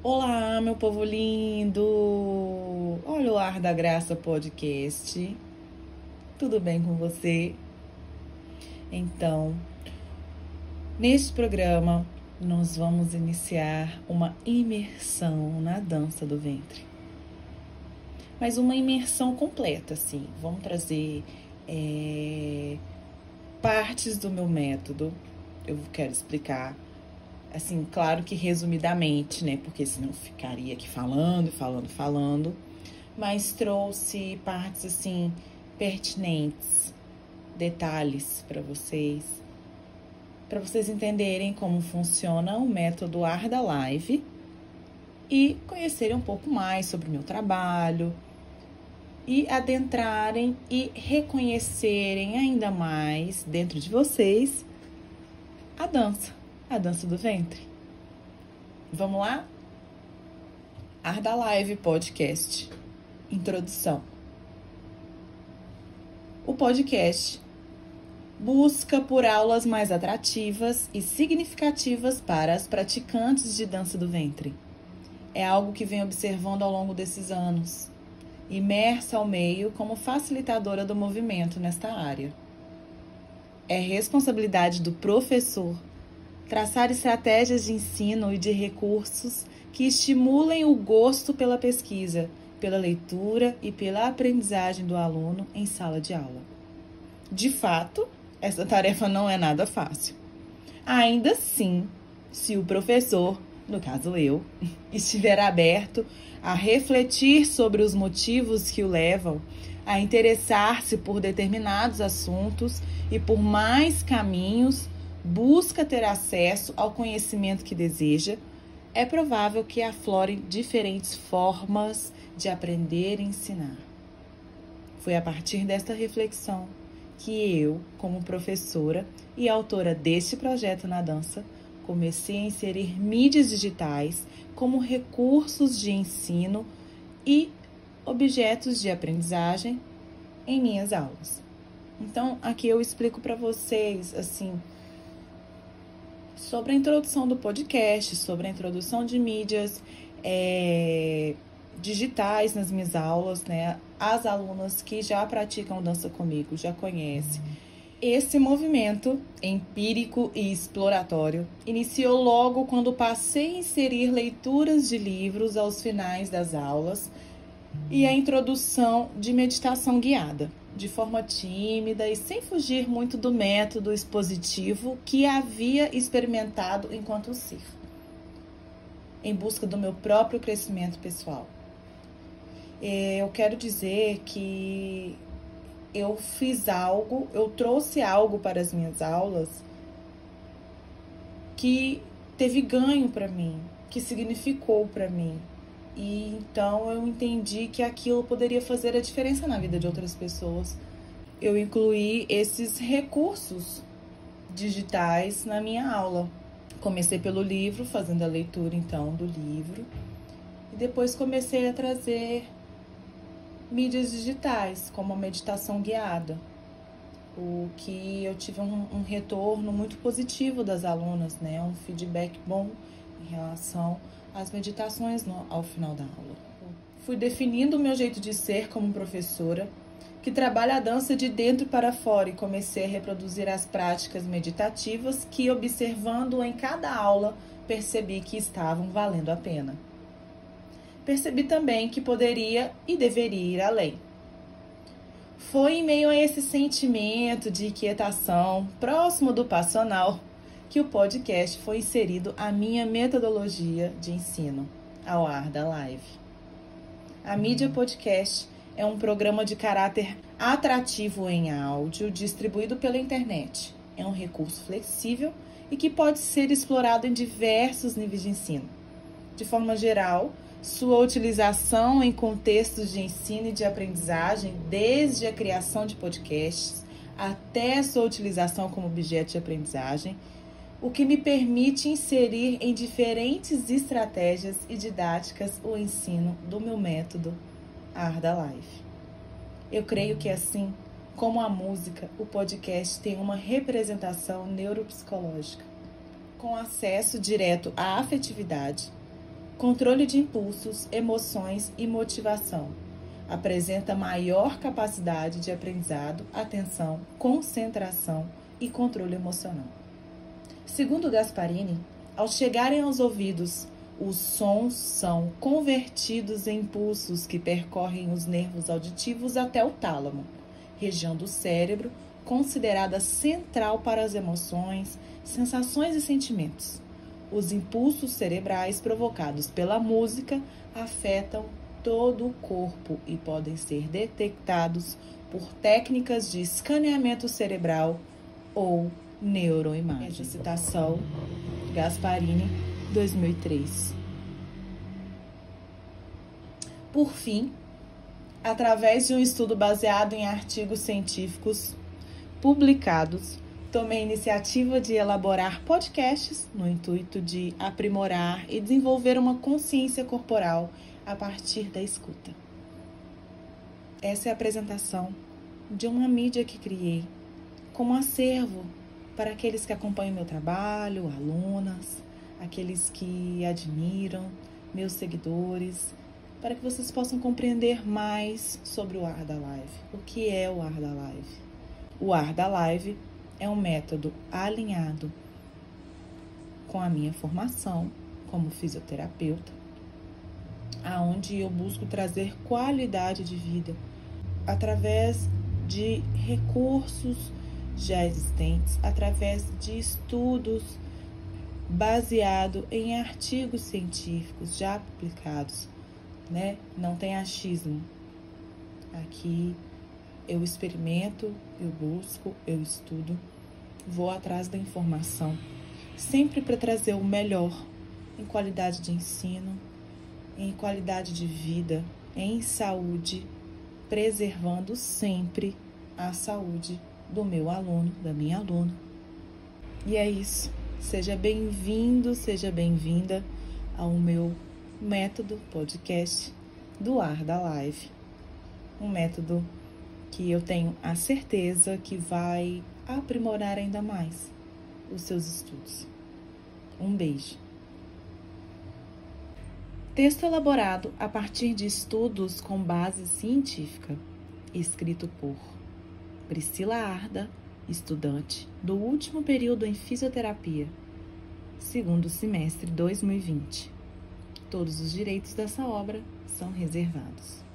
Olá, meu povo lindo! Olha o Ar da Graça Podcast. Tudo bem com você? Então, neste programa, nós vamos iniciar uma imersão na dança do ventre. Mas uma imersão completa, assim. Vamos trazer é, partes do meu método. Eu quero explicar assim, claro que resumidamente, né? Porque senão ficaria aqui falando, falando, falando. Mas trouxe partes assim pertinentes, detalhes para vocês, para vocês entenderem como funciona o método Arda Live e conhecerem um pouco mais sobre o meu trabalho e adentrarem e reconhecerem ainda mais dentro de vocês a dança a dança do ventre. Vamos lá? Arda Live Podcast. Introdução. O podcast busca por aulas mais atrativas e significativas para as praticantes de dança do ventre. É algo que venho observando ao longo desses anos, imersa ao meio como facilitadora do movimento nesta área. É responsabilidade do professor traçar estratégias de ensino e de recursos que estimulem o gosto pela pesquisa, pela leitura e pela aprendizagem do aluno em sala de aula. De fato, essa tarefa não é nada fácil. Ainda assim, se o professor, no caso eu, estiver aberto a refletir sobre os motivos que o levam a interessar-se por determinados assuntos e por mais caminhos busca ter acesso ao conhecimento que deseja, é provável que aflore diferentes formas de aprender e ensinar. Foi a partir desta reflexão que eu, como professora e autora deste projeto na dança, comecei a inserir mídias digitais como recursos de ensino e objetos de aprendizagem em minhas aulas. Então, aqui eu explico para vocês assim sobre a introdução do podcast, sobre a introdução de mídias é, digitais nas minhas aulas, né? As alunas que já praticam dança comigo já conhecem. Esse movimento empírico e exploratório iniciou logo quando passei a inserir leituras de livros aos finais das aulas e a introdução de meditação guiada de forma tímida e sem fugir muito do método expositivo que havia experimentado enquanto ser, em busca do meu próprio crescimento pessoal. É, eu quero dizer que eu fiz algo, eu trouxe algo para as minhas aulas que teve ganho para mim, que significou para mim, e então eu entendi que aquilo poderia fazer a diferença na vida de outras pessoas. Eu incluí esses recursos digitais na minha aula. Comecei pelo livro, fazendo a leitura então do livro, e depois comecei a trazer mídias digitais, como a meditação guiada, o que eu tive um, um retorno muito positivo das alunas, né? Um feedback bom em relação as meditações no, ao final da aula. Fui definindo o meu jeito de ser como professora, que trabalha a dança de dentro para fora e comecei a reproduzir as práticas meditativas que, observando em cada aula, percebi que estavam valendo a pena. Percebi também que poderia e deveria ir além. Foi em meio a esse sentimento de inquietação, próximo do passional, que o podcast foi inserido à minha metodologia de ensino, ao ar da live. A mídia podcast é um programa de caráter atrativo em áudio distribuído pela internet. É um recurso flexível e que pode ser explorado em diversos níveis de ensino. De forma geral, sua utilização em contextos de ensino e de aprendizagem, desde a criação de podcasts até sua utilização como objeto de aprendizagem, o que me permite inserir em diferentes estratégias e didáticas o ensino do meu método Arda Life. Eu creio que assim como a música, o podcast tem uma representação neuropsicológica, com acesso direto à afetividade, controle de impulsos, emoções e motivação. Apresenta maior capacidade de aprendizado, atenção, concentração e controle emocional. Segundo Gasparini, ao chegarem aos ouvidos, os sons são convertidos em impulsos que percorrem os nervos auditivos até o tálamo, região do cérebro considerada central para as emoções, sensações e sentimentos. Os impulsos cerebrais provocados pela música afetam todo o corpo e podem ser detectados por técnicas de escaneamento cerebral ou neuroimagem. Essa citação, Gasparini, 2003. Por fim, através de um estudo baseado em artigos científicos publicados, tomei a iniciativa de elaborar podcasts no intuito de aprimorar e desenvolver uma consciência corporal a partir da escuta. Essa é a apresentação de uma mídia que criei como acervo para aqueles que acompanham meu trabalho, alunas, aqueles que admiram, meus seguidores, para que vocês possam compreender mais sobre o ar da live. O que é o ar da live? O ar da live é um método alinhado com a minha formação como fisioterapeuta, aonde eu busco trazer qualidade de vida através de recursos já existentes, através de estudos baseado em artigos científicos já publicados, né? Não tem achismo. Aqui eu experimento, eu busco, eu estudo, vou atrás da informação, sempre para trazer o melhor em qualidade de ensino, em qualidade de vida, em saúde, preservando sempre a saúde do meu aluno, da minha aluna. E é isso. Seja bem-vindo, seja bem-vinda ao meu método podcast do ar da live. Um método que eu tenho a certeza que vai aprimorar ainda mais os seus estudos. Um beijo. Texto elaborado a partir de estudos com base científica, escrito por Priscila Arda, estudante do último período em fisioterapia, segundo semestre 2020. Todos os direitos dessa obra são reservados.